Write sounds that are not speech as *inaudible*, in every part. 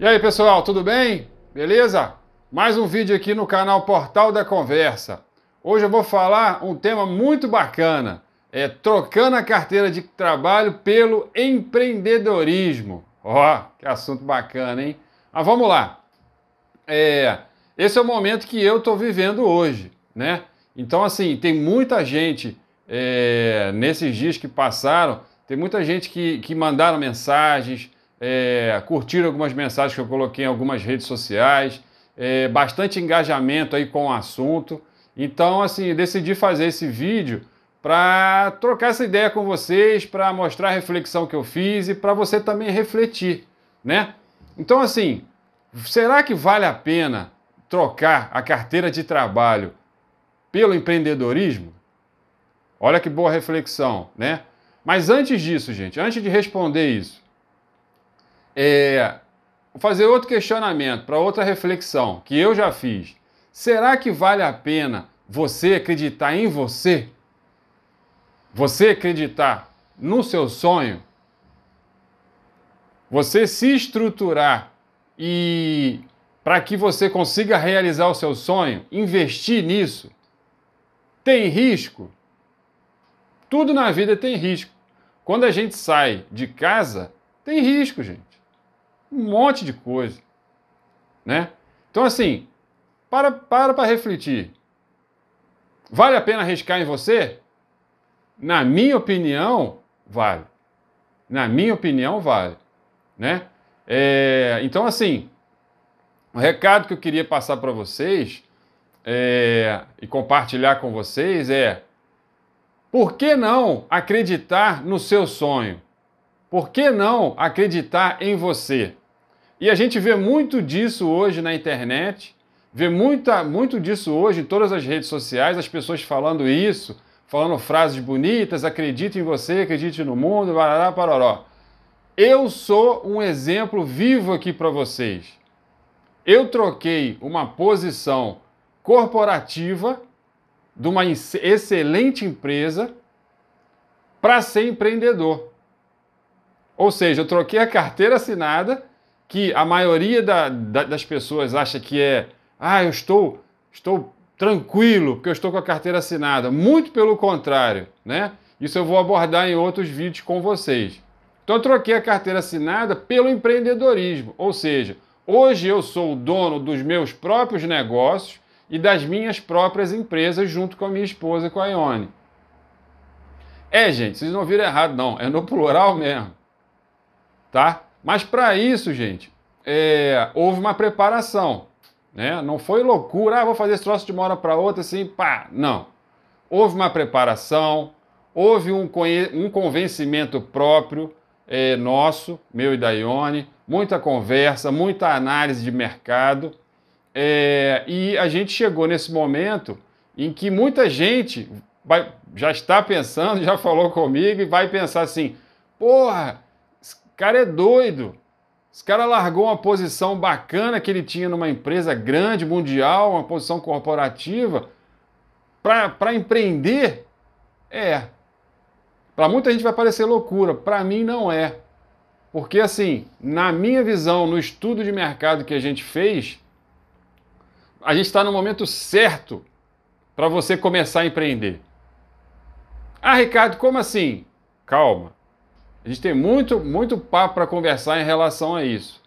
E aí pessoal, tudo bem? Beleza? Mais um vídeo aqui no canal Portal da Conversa. Hoje eu vou falar um tema muito bacana, é trocando a carteira de trabalho pelo empreendedorismo. Ó, oh, que assunto bacana, hein? Mas vamos lá. É, esse é o momento que eu estou vivendo hoje, né? Então, assim, tem muita gente é, nesses dias que passaram, tem muita gente que, que mandaram mensagens, é, curtiram algumas mensagens que eu coloquei em algumas redes sociais, é, bastante engajamento aí com o assunto. Então, assim, decidi fazer esse vídeo para trocar essa ideia com vocês, para mostrar a reflexão que eu fiz e para você também refletir, né? Então, assim, será que vale a pena trocar a carteira de trabalho pelo empreendedorismo? Olha que boa reflexão, né? Mas antes disso, gente, antes de responder isso, é, fazer outro questionamento, para outra reflexão que eu já fiz. Será que vale a pena você acreditar em você? Você acreditar no seu sonho? Você se estruturar e para que você consiga realizar o seu sonho, investir nisso? Tem risco? Tudo na vida tem risco. Quando a gente sai de casa, tem risco, gente um monte de coisa, né? Então assim, para para para refletir. Vale a pena arriscar em você? Na minha opinião, vale. Na minha opinião, vale, né? É, então assim, o recado que eu queria passar para vocês é, e compartilhar com vocês é: por que não acreditar no seu sonho? Por que não acreditar em você? E a gente vê muito disso hoje na internet, vê muita, muito disso hoje em todas as redes sociais, as pessoas falando isso, falando frases bonitas, acredite em você, acredite no mundo, barará, paroró. Eu sou um exemplo vivo aqui para vocês. Eu troquei uma posição corporativa de uma excelente empresa para ser empreendedor. Ou seja, eu troquei a carteira assinada, que a maioria da, da, das pessoas acha que é, ah, eu estou, estou tranquilo porque eu estou com a carteira assinada. Muito pelo contrário, né? Isso eu vou abordar em outros vídeos com vocês. Então eu troquei a carteira assinada pelo empreendedorismo, ou seja, hoje eu sou o dono dos meus próprios negócios e das minhas próprias empresas junto com a minha esposa, com a Ione. É, gente, vocês não viram errado, não. É no plural mesmo tá? Mas para isso, gente, é, houve uma preparação, né? Não foi loucura, ah, vou fazer esse troço de uma hora para outra, assim, pá, não. Houve uma preparação, houve um, um convencimento próprio é, nosso, meu e da Ione, muita conversa, muita análise de mercado, é, e a gente chegou nesse momento em que muita gente vai, já está pensando, *laughs* já falou comigo e vai pensar assim, porra, cara é doido. Esse cara largou uma posição bacana que ele tinha numa empresa grande, mundial, uma posição corporativa, para empreender. É. Para muita gente vai parecer loucura, para mim não é. Porque, assim, na minha visão, no estudo de mercado que a gente fez, a gente está no momento certo para você começar a empreender. Ah, Ricardo, como assim? Calma. A gente tem muito, muito papo para conversar em relação a isso.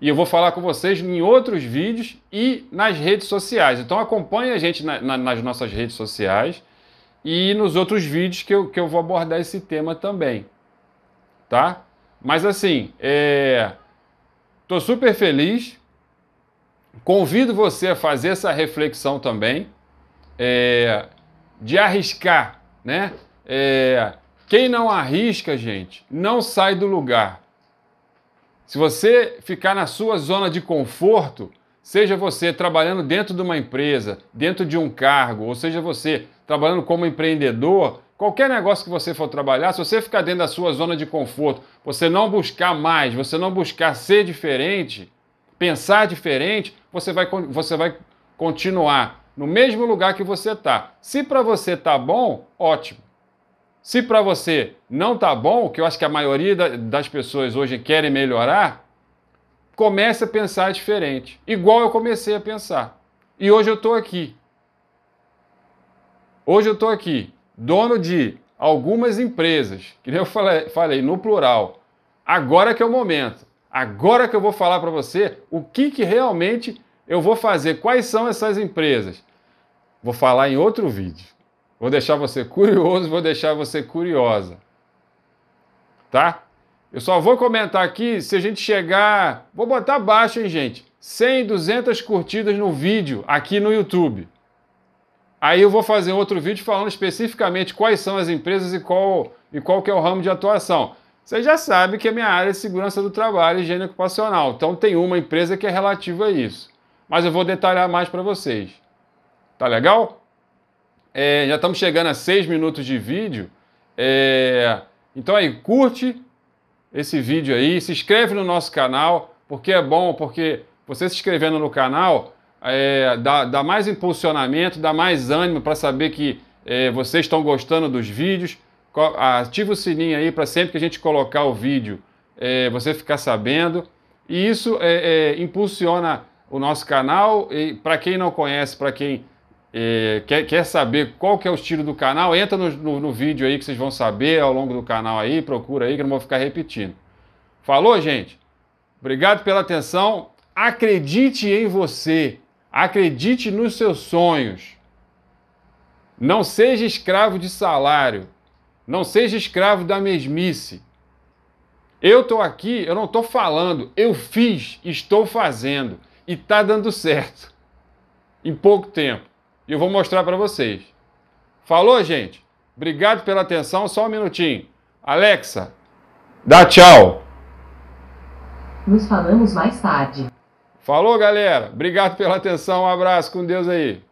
E eu vou falar com vocês em outros vídeos e nas redes sociais. Então acompanhe a gente na, na, nas nossas redes sociais e nos outros vídeos que eu, que eu vou abordar esse tema também. Tá? Mas assim, é... super feliz. Convido você a fazer essa reflexão também, é... de arriscar, né? É... Quem não arrisca, gente, não sai do lugar. Se você ficar na sua zona de conforto, seja você trabalhando dentro de uma empresa, dentro de um cargo, ou seja você trabalhando como empreendedor, qualquer negócio que você for trabalhar, se você ficar dentro da sua zona de conforto, você não buscar mais, você não buscar ser diferente, pensar diferente, você vai, você vai continuar no mesmo lugar que você está. Se para você tá bom, ótimo. Se para você não tá bom, que eu acho que a maioria das pessoas hoje querem melhorar, comece a pensar diferente, igual eu comecei a pensar. E hoje eu estou aqui. Hoje eu estou aqui, dono de algumas empresas, que eu falei, falei no plural. Agora que é o momento. Agora que eu vou falar para você o que, que realmente eu vou fazer, quais são essas empresas. Vou falar em outro vídeo. Vou deixar você curioso, vou deixar você curiosa. Tá? Eu só vou comentar aqui se a gente chegar. Vou botar abaixo, hein, gente? 100, 200 curtidas no vídeo aqui no YouTube. Aí eu vou fazer outro vídeo falando especificamente quais são as empresas e qual, e qual que é o ramo de atuação. Você já sabe que a minha área é segurança do trabalho e higiene ocupacional. Então tem uma empresa que é relativa a isso. Mas eu vou detalhar mais para vocês. Tá legal? É, já estamos chegando a seis minutos de vídeo. É, então aí, curte esse vídeo aí, se inscreve no nosso canal, porque é bom, porque você se inscrevendo no canal é, dá, dá, mais impulsionamento, dá mais ânimo para saber que é, vocês estão gostando dos vídeos ativa o sininho aí para sempre que a gente colocar o vídeo é, você ficar sabendo. E isso é, impulsiona o nosso canal. E para quem não conhece, para quem é, quer, quer saber qual que é o estilo do canal, entra no, no, no, vídeo aí que vocês vão saber ao longo do canal aí, procura aí que eu não vou ficar repetindo. Falou, gente? Obrigado pela atenção. Acredite em você. Acredite nos seus sonhos. Não seja escravo de salário. Não seja escravo da mesmice. Eu estou aqui, eu não estou falando, eu fiz, estou fazendo e está dando certo em pouco tempo. E eu vou mostrar para vocês. Falou, gente? Obrigado pela atenção. Só um minutinho. Alexa, dá tchau. Nos falamos mais tarde. Falou, galera. Obrigado pela atenção. Um abraço. Com Deus aí.